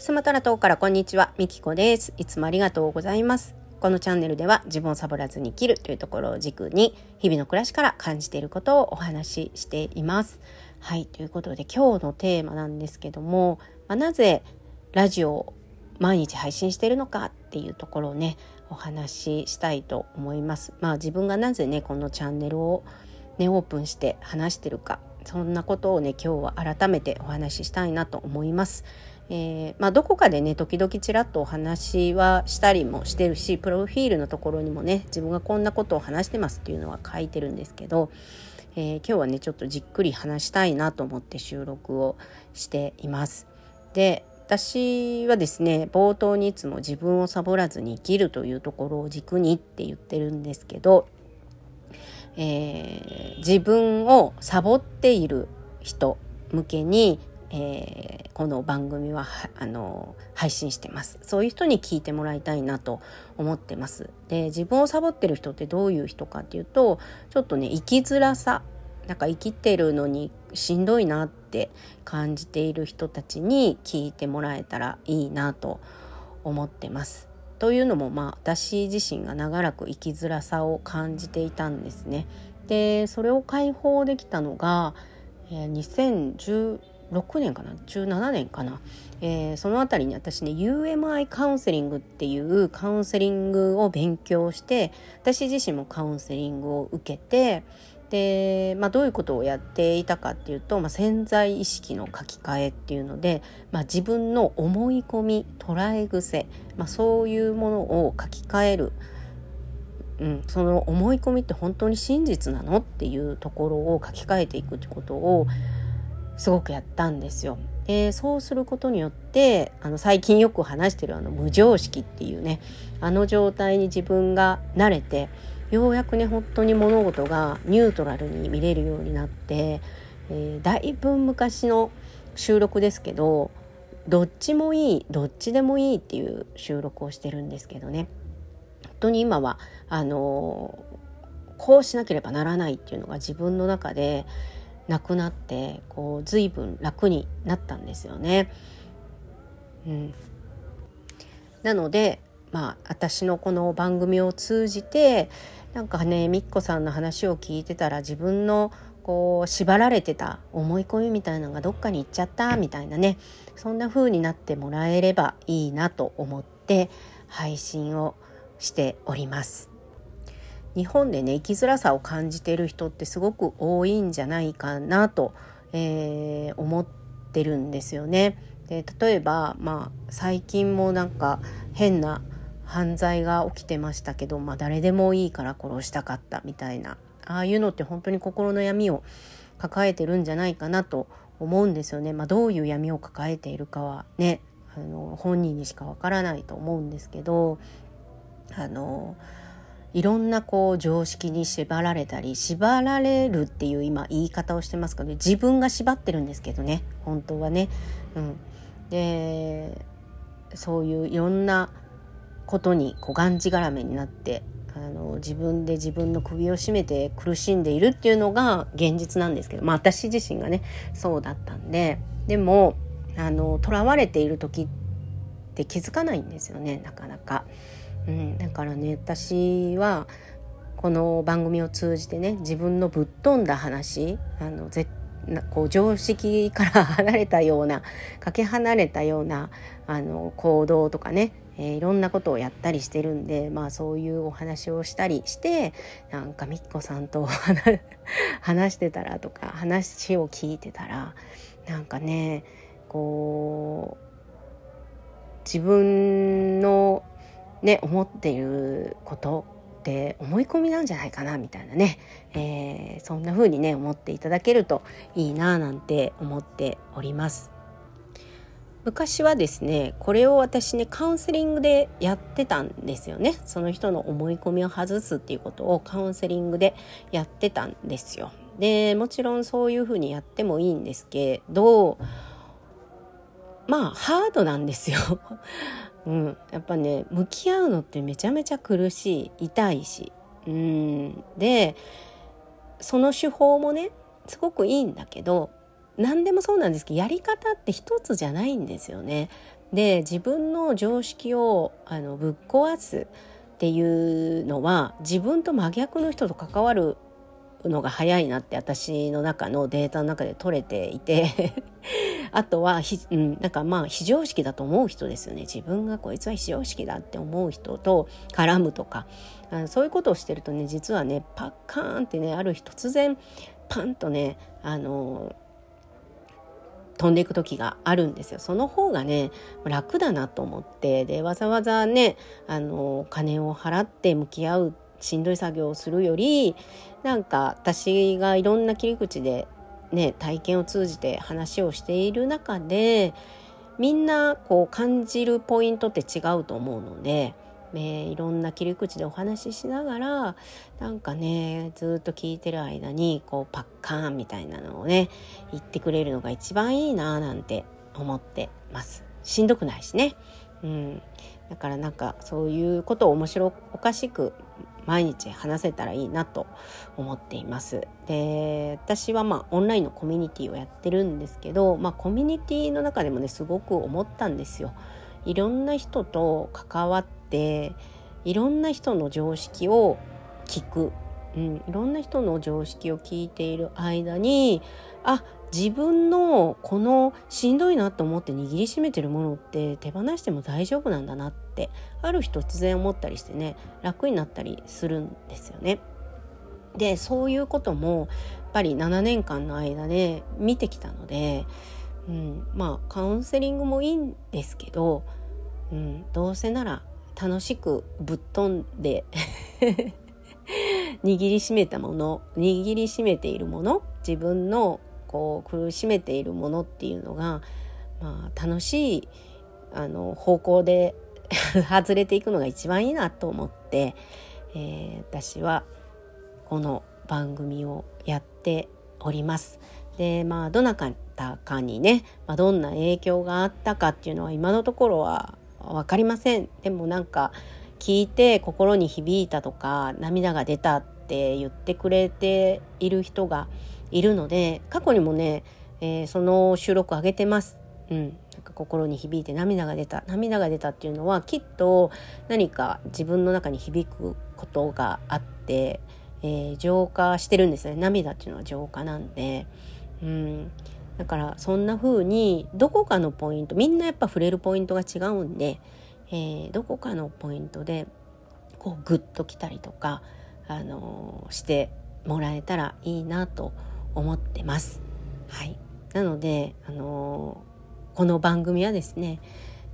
スマトラ島からこんにちは、みきこです。いつもありがとうございます。このチャンネルでは自分をサボらずに生きるというところを軸に日々の暮らしから感じていることをお話ししています。はい、ということで今日のテーマなんですけども、まあ、なぜラジオを毎日配信しているのかっていうところをね、お話ししたいと思います。まあ自分がなぜね、このチャンネルをね、オープンして話してるかそんなことをね今日は改めてお話ししたいなと思います。えー、まあ、どこかでね時々ちらっとお話はしたりもしてるしプロフィールのところにもね自分がこんなことを話してますっていうのは書いてるんですけど、えー、今日はねちょっとじっくり話したいなと思って収録をしています。で私はですね冒頭にいつも自分をサボらずに生きるというところを軸にって言ってるんですけど、えー、自分をサボっている人向けにえー、この番組はあの配信してます。そういう人に聞いてもらいたいなと思ってます。で自分をサボってる人ってどういう人かっていうとちょっとね生きづらさ。なんか生きてるのにしんどいなって感じている人たちに聞いてもらえたらいいなと思ってます。というのもまあ私自身が長らく生きづらさを感じていたんですね。でそれを解放できたのが、えー、2010 6年かな？17年かな、えー、その辺りに私ね UMI カウンセリングっていうカウンセリングを勉強して私自身もカウンセリングを受けてで、まあ、どういうことをやっていたかっていうと、まあ、潜在意識の書き換えっていうので、まあ、自分の思い込み捉え癖、まあ、そういうものを書き換える。うん、その思い込みって本当に真実なの？っていうところを書き換えていくってことをすごくやったんですよ。でそうすることによってあの最近よく話してるあの無常識っていうねあの状態に自分が慣れてようやくね本当に物事がニュートラルに見れるようになって、えー、だいぶ昔の収録ですけどどっちもいいどっちでもいいっていう収録をしてるんですけどね本当に今はあのー、こうしなければならないっていうのが自分の中でなくなってこう随分楽になったんですよね。うん、なのでまあ私のこの番組を通じてなんかねみっこさんの話を聞いてたら自分のこう縛られてた思い込みみたいなのがどっかに行っちゃったみたいなねそんな風になってもらえればいいなと思って配信をしております。日本でね生きづらさを感じてる人ってすごく多いんじゃないかなと、えー、思ってるんですよね。で例えば、まあ、最近もなんか変な犯罪が起きてましたけど、まあ、誰でもいいから殺したかったみたいなああいうのって本当に心の闇を抱えてるんじゃないかなと思うんですよね。まあ、どういう闇を抱えているかはねあの本人にしかわからないと思うんですけどあのいろんなこう常識に縛られたり縛られるっていう今言い方をしてますけどね自分が縛ってるんですけどね本当はね。うん、でそういういろんなことにこうがんじがらめになってあの自分で自分の首を絞めて苦しんでいるっていうのが現実なんですけど、まあ、私自身がねそうだったんででもあの囚われている時って気づかないんですよねなかなか。うん、だからね私はこの番組を通じてね自分のぶっ飛んだ話あのぜこう常識から離れたようなかけ離れたようなあの行動とかね、えー、いろんなことをやったりしてるんでまあそういうお話をしたりしてなんかみっこさんと 話してたらとか話を聞いてたらなんかねこう自分のね思っていることって思い込みなんじゃないかなみたいなね、えー、そんな風にね思っていただけるといいななんて思っております。昔はですねこれを私ねカウンセリングでやってたんですよね。その人の思い込みを外すっていうことをカウンセリングでやってたんですよ。でもちろんそういうふうにやってもいいんですけどまあハードなんですよ。うん、やっぱね向き合うのってめちゃめちゃ苦しい。痛いし。うん。でその手法もねすごくいいんだけど何でもそうなんですけどやり方って一つじゃないんですよね。で自分の常識をあのぶっ壊すっていうのは自分と真逆の人と関わるのが早いなって私の中のデータの中で取れていて あとはひ、うん、なんかまあ非常識だと思う人ですよね。自分がこいつは非常識だって思う人と絡むとか。あそういうことをしてるとね実はねパッカーンってねある日突然パンとねあの飛んでいく時があるんですよ。その方がね楽だなと思って。でわざわざねあの金を払って向き合うしんどい作業をするよりなんか私がいろんな切り口でね体験を通じて話をしている中でみんなこう感じるポイントって違うと思うので。えいろんな切り口でお話ししながらなんかねずっと聞いてる間にこうパッカーンみたいなのをね言ってくれるのが一番いいななんて思ってますしんどくないしねうんだからなんかそういうことを面白おかしく毎日話せたらいいなと思っています。で私はまあオンラインのコミュニティをやってるんですけど、まあ、コミュニティの中でもねすごく思ったんですよ。いろんな人と関わっていろんな人の常識を聞く、うん、いろんな人の常識を聞いている間にあ自分のこのしんどいなと思って握りしめてるものって手放しても大丈夫なんだなってある日突然思ったりしてね楽になったりするんですよね。でそういうこともやっぱり7年間の間で見てきたので、うん、まあカウンセリングもいいんですけど、うん、どうせなら楽しくぶっ飛んで 握りしめたもの握りしめているもの自分のこう苦しめているものっていうのが、まあ、楽しいあの方向で 外れていくのが一番いいなと思って、えー、私はこの番組をやっております。でまあどなたかにね、まあ、どんな影響があったかっていうのは今のところは分かりません。でもなんか聞いて心に響いたとか涙が出たって言ってくれている人がいるので過去にもね、えー、その収録上げてます。うん、なんか心に響いて涙が出た。涙が出たっていうのはきっと何か自分の中に響くことがあって、えー、浄化してるんですね。涙っていうのは浄化なんで、うん、だからそんな風にどこかのポイントみんなやっぱ触れるポイントが違うんで、えー、どこかのポイントでこうグッときたりとか、あのー、してもらえたらいいなと思ってます。はい、なので、あのー、この番組はですね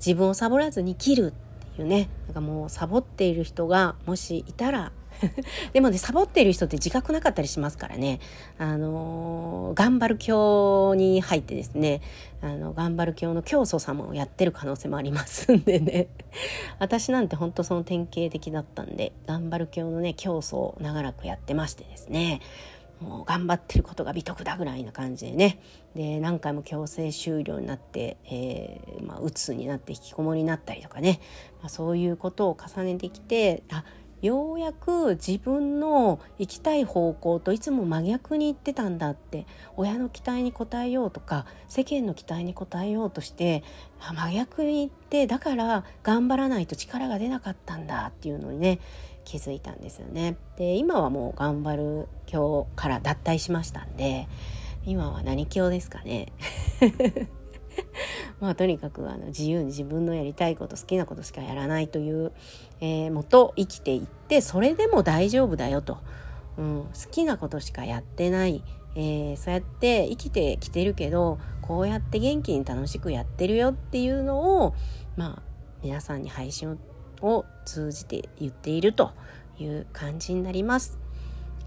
自分をサボらずに切るっていうねなんかもうサボっている人がもしいたら でもねサボっている人って自覚なかったりしますからね。あのー、頑張る教に入ってですねあの頑張る教の教祖様をやってる可能性もありますんでね。私なんてほんとその典型的だったんで頑張る教のね教祖を長らくやってましてですね。もう頑張ってることが美徳だぐらいな感じでね。で何回も強制終了になって、えーまあ、鬱になって引きこもりになったりとかね、まあ、そういうことを重ねてきてあようやく自分の行きたい方向といつも真逆に行ってたんだって親の期待に応えようとか世間の期待に応えようとして真逆に行ってだから頑張らないと力が出なかったんだっていうのにね気づいたんですよね。で今はもう頑張る今日から脱退しましたんで今は何教ですかね。まあとにかくあの自由に自分のやりたいこと好きなことしかやらないという、えー、もと生きていってそれでも大丈夫だよと、うん、好きなことしかやってない、えー、そうやって生きてきてるけどこうやって元気に楽しくやってるよっていうのをまあ皆さんに配信をを通じて言っているという感じになります。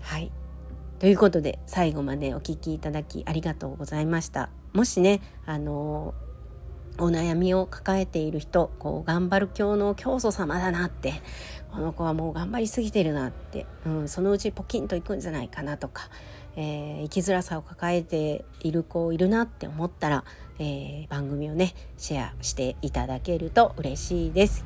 はい。ということで最後までお聴きいただきありがとうございました。もしね、あのお悩みを抱えている人、こう頑張る教の教祖様だなって、この子はもう頑張りすぎてるなって、うん、そのうちポキンといくんじゃないかなとか、えー、生きづらさを抱えている子いるなって思ったら、えー、番組をねシェアしていただけると嬉しいです。